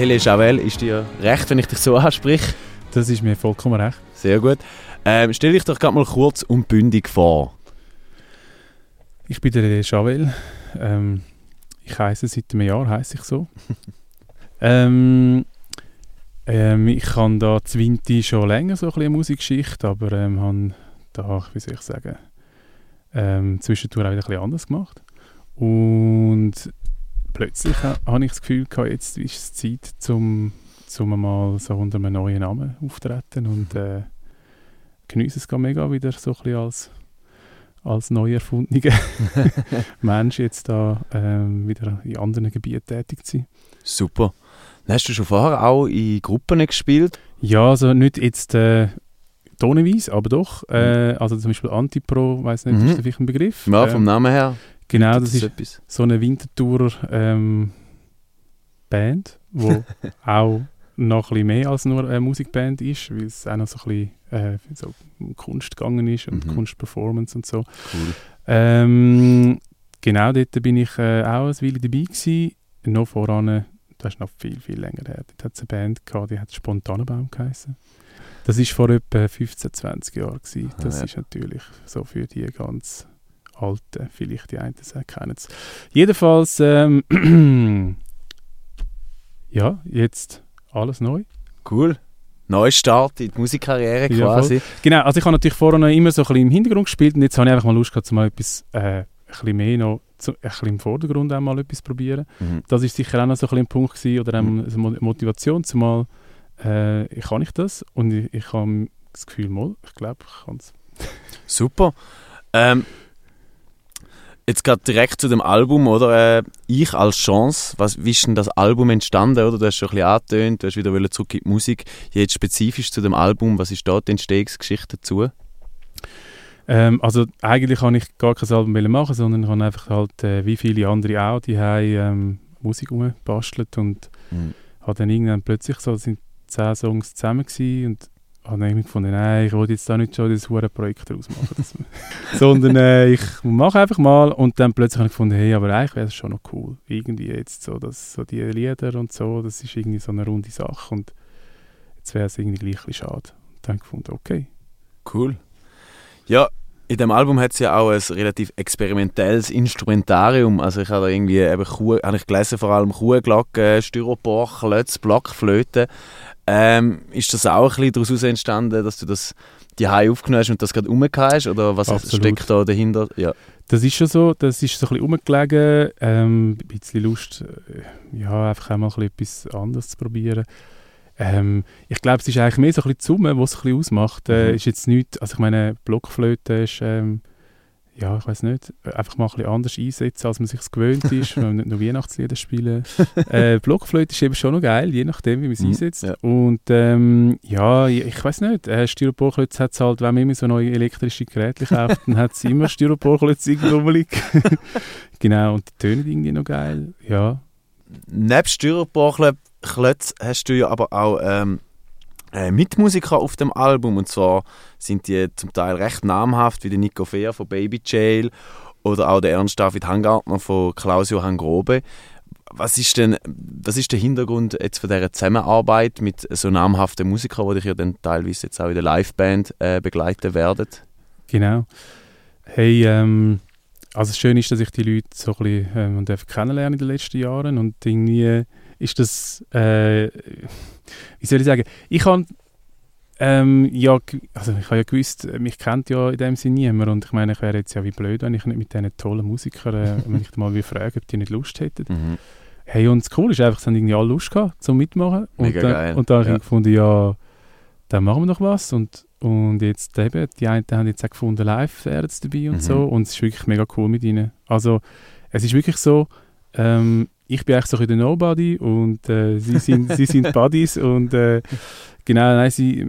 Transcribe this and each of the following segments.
Lele Javel, ist dir recht, wenn ich dich so anspreche? Das ist mir vollkommen recht. Sehr gut. Ähm, stell dich doch gerade mal kurz und bündig vor. Ich bin der Lele Javel. Ähm, ich heiße seit einem Jahr, heiße ich so. ähm, ähm, ich habe da Zwinti schon länger so ein bisschen Musikgeschichte, aber ähm, habe da, wie soll ich sagen, ähm, zwischendurch auch wieder ein bisschen anders gemacht. Und plötzlich habe ich das Gefühl gehabt, jetzt ist es Zeit, zum, zum mal so unter einem neuen Namen auftreten und äh, genieße es mega wieder so ein bisschen als, als neu erfundener Mensch jetzt da ähm, wieder in anderen Gebieten tätig zu sein. Super. Hast du schon vorher auch in Gruppen gespielt? Ja, also nicht jetzt äh, tonenweise, aber doch. Äh, also zum Beispiel Antipro, weiß nicht, mhm. ist das vielleicht ein Begriff? Ja, vom ähm, Namen her. Genau, das, das ist etwas. so eine Wintertour ähm, Band, wo auch noch ein bisschen mehr als nur eine Musikband ist, weil es auch noch so ein bisschen äh, so um Kunst gegangen ist und mhm. Kunstperformance und so. Cool. Ähm, genau, dort bin ich äh, auch eine Weile dabei gewesen. Noch voran, das ist noch viel, viel länger her. Dort hat es eine Band gehabt, die hat Spontanenbaum geheißen. Das war vor etwa 15, 20 Jahren. Gewesen. Ah, das ah, ja. ist natürlich so für die ganz Alten, vielleicht die einen kennen es. Jedenfalls, ähm, ja, jetzt alles neu. Cool. Neustart in die Musikkarriere quasi. Ja, genau, also ich habe natürlich vorher noch immer so ein bisschen im Hintergrund gespielt und jetzt habe ich einfach mal Lust gehabt, mal etwas, äh, ein bisschen mehr noch, zu, ein bisschen im Vordergrund auch mal etwas probieren. Mhm. Das ist sicher auch noch so ein, bisschen ein Punkt gewesen, oder mhm. eine Motivation, zumal äh, kann ich das und ich, ich habe das Gefühl, mal, ich glaube, ich kann es. Super. Ähm, Jetzt gerade direkt zu dem Album, oder? Äh, ich als Chance, was, wie ist denn das Album entstanden, oder? Du hast schon ein bisschen angetönt, du hast wieder zurück in die Musik. Jetzt spezifisch zu dem Album, was ist da die Entstehungsgeschichte dazu? Ähm, also eigentlich kann ich gar kein Album machen, sondern ich habe einfach halt, äh, wie viele andere auch, die haben ähm, Musik umgebastelt und mhm. habe dann irgendwann plötzlich so, sind zehn Songs zusammen gewesen und habe ich gefunden, nein, ich wollte jetzt da nicht schon das hure Projekt daraus machen. Sondern äh, ich mache einfach mal und dann plötzlich habe ich gefunden, hey, aber eigentlich wäre es schon noch cool. Irgendwie jetzt so, dass so die Lieder und so, das ist irgendwie so eine runde Sache und jetzt wäre es irgendwie gleich schade. Und dann gefunden, okay. Cool. Ja, in dem Album hat es ja auch ein relativ experimentelles Instrumentarium. Also ich habe da irgendwie eben Kuh, habe ich gelesen, vor allem Kuhglocke, Styropor, Klötz, Blockflöte. Ähm, ist das auch ein bisschen daraus entstanden, dass du das die aufgenommen hast und das gerade umgekehrt hast? Oder was Absolut. steckt da dahinter? Ja. Das ist schon so, das ist so ein bisschen umgelegen. Ähm, ein bisschen Lust, äh, ja, einfach einmal ein bisschen etwas anderes zu probieren. Ähm, ich glaube, es ist eigentlich mehr so ein bisschen die Summe, was es ein bisschen ausmacht. Äh, mhm. ist jetzt nicht, also ich meine, Blockflöte ist, ähm, ja, ich weiß nicht, einfach mal ein bisschen anders einsetzen, als man sich gewöhnt ist, wenn man nicht nur Weihnachtslieder spielen. äh, Blockflöte ist eben schon noch geil, je nachdem, wie man es mhm, einsetzt. Ja. Und ähm, ja, ich weiß nicht, äh, Styroporklötze hat es halt, wenn man immer so neue elektrische Geräte kauft, dann hat es immer Styroporklötze irgendwo genau, und die tönen irgendwie noch geil, ja. Neben Styroporklötzen hast du ja aber auch ähm, äh, Mitmusiker auf dem Album und zwar sind die zum Teil recht namhaft, wie der Nico Fehr von Baby Jail oder auch der Ernst David Hangartner von Klaus Johann Grobe. Was ist denn was ist der Hintergrund jetzt von dieser Zusammenarbeit mit so namhaften Musikern, die dich ja dann teilweise jetzt auch in der Liveband äh, begleiten werden? Genau. Hey, ähm, also schön ist, dass ich die Leute so ein bisschen ähm, kennenlernen in den letzten Jahren und irgendwie ist das, äh, wie soll ich sagen, ich habe ähm, ja, also ich habe ja gewusst, mich kennt ja in dem Sinne niemand und ich meine, ich wäre jetzt ja wie blöd, wenn ich nicht mit diesen tollen Musikern, äh, wenn ich mal frage, ob die nicht Lust hätten. Mhm. Hey, und das Coole ist einfach, sie haben irgendwie alle Lust gehabt, zum Mitmachen. Mega und dann, geil. Und dann ja. habe ich gefunden, ja, dann machen wir noch was und, und jetzt eben, die einen haben jetzt auch gefunden, live wären dabei und mhm. so und es ist wirklich mega cool mit ihnen. Also es ist wirklich so, ähm, ich bin eigentlich so ein der Nobody und äh, sie sind, sie sind Buddies und äh, genau, nein, sie,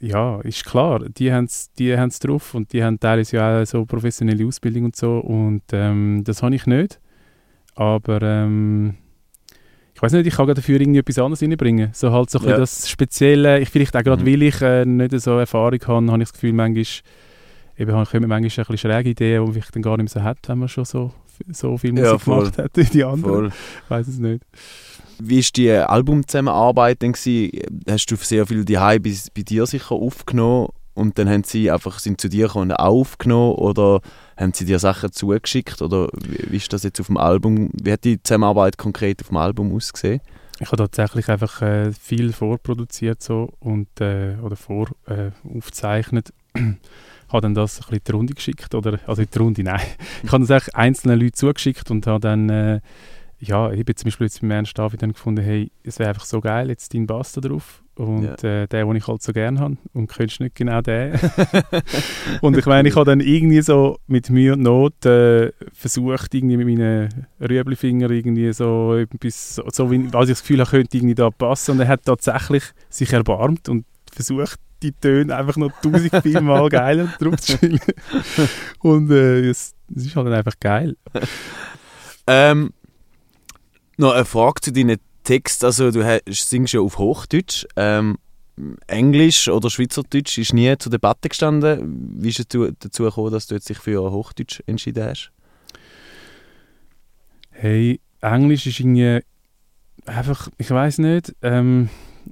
ja, ist klar, die haben es die haben's drauf und die haben teilweise ja auch so professionelle Ausbildung und so und ähm, das habe ich nicht, aber ähm, ich weiß nicht, ich kann dafür irgendwie etwas anderes reinbringen, so halt so ja. das Spezielle, ich vielleicht auch gerade, mhm. weil ich äh, nicht so Erfahrung habe, habe ich das Gefühl, manchmal eben, kommen manchmal ein bisschen schräge Ideen, die vielleicht dann gar nicht mehr so hat, wenn man schon so so viel Musik ja, gemacht hat wie die anderen. Ich weiß es nicht. Wie war die Albumzusammenarbeit denn? Gewesen? Hast du sehr viel die bei, bei dir sicher aufgenommen und dann haben sie einfach sind zu dir gekommen und auch aufgenommen oder haben sie dir Sachen zugeschickt oder wie, wie ist das jetzt auf dem Album? Wie hat die Zusammenarbeit konkret auf dem Album ausgesehen? Ich habe tatsächlich einfach äh, viel vorproduziert so und äh, oder vor äh. habe dann das ein bisschen in die Runde geschickt oder also in die Runde, nein. Ich habe das eigentlich einzelnen Leuten zugeschickt und habe dann äh, ja, ich habe zum Beispiel jetzt mit Ernst David dann gefunden, hey, es wäre einfach so geil, jetzt dein Bass da drauf und ja. äh, der, den ich halt so gerne habe und könntest nicht genau den. und ich meine, ich habe dann irgendwie so mit Mühe und Not äh, versucht, irgendwie mit meinen Rüebelfingern irgendwie so etwas, so, so wie, als ich das Gefühl habe, könnte irgendwie da passen und er hat tatsächlich sich erbarmt und versucht, die Töne einfach noch tausend Mal geiler drauf zu spielen. und äh, es, es ist halt einfach geil. Ähm, noch eine Frage zu deinen Texten. Also du singst ja auf Hochdeutsch. Ähm, Englisch oder Schweizerdeutsch ist nie zur Debatte gestanden. Wie ist es dazu gekommen, dass du jetzt dich für Hochdeutsch entschieden hast? Hey, Englisch ist irgendwie einfach, ich weiß nicht, ähm,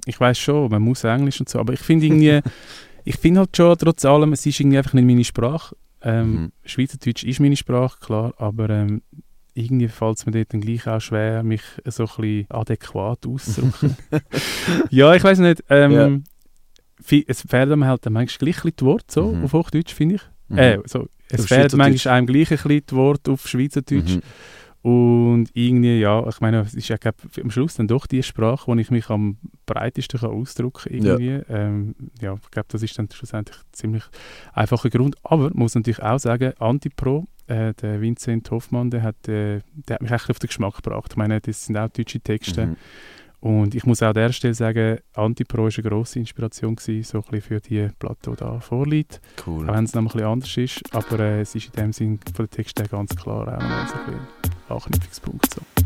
ich weiß schon, man muss Englisch und so, aber ich finde irgendwie, ich finde halt schon, trotz allem, es ist irgendwie einfach nicht meine Sprache. Ähm, mhm. Schweizerdeutsch ist meine Sprache, klar, aber ähm, irgendwie fällt es mir dort dann gleich auch schwer, mich so ein bisschen adäquat auszudrücken. ja, ich weiß nicht. Ähm, ja. Es fehlt einem halt manchmal gleich ein die Worte, so, mhm. auf Hochdeutsch, finde ich. Mhm. Äh, so, es fehlt manchmal einem gleich ein bisschen die Worte auf Schweizerdeutsch. Und irgendwie, ja, ich meine, es ist ja glaub, am Schluss dann doch die Sprache, wo ich mich am breitesten kann ausdrücken kann. Ja. Ähm, ja, ich glaube, das ist dann schlussendlich ein ziemlich einfacher Grund. Aber man muss natürlich auch sagen, Antipro, äh, der Vincent Hoffmann, der hat, äh, der hat mich echt auf den Geschmack gebracht. Ich meine, das sind auch deutsche Texte. Mhm. Und ich muss auch an der Stelle sagen, Antipro war eine grosse Inspiration gewesen, so ein bisschen für die Platte, die da vorliegt. Cool. Auch wenn es noch ein bisschen anders ist, aber äh, es ist in dem Sinn von den Texten ganz klar auch noch ein bisschen Anknüpfungspunkt. So. We are.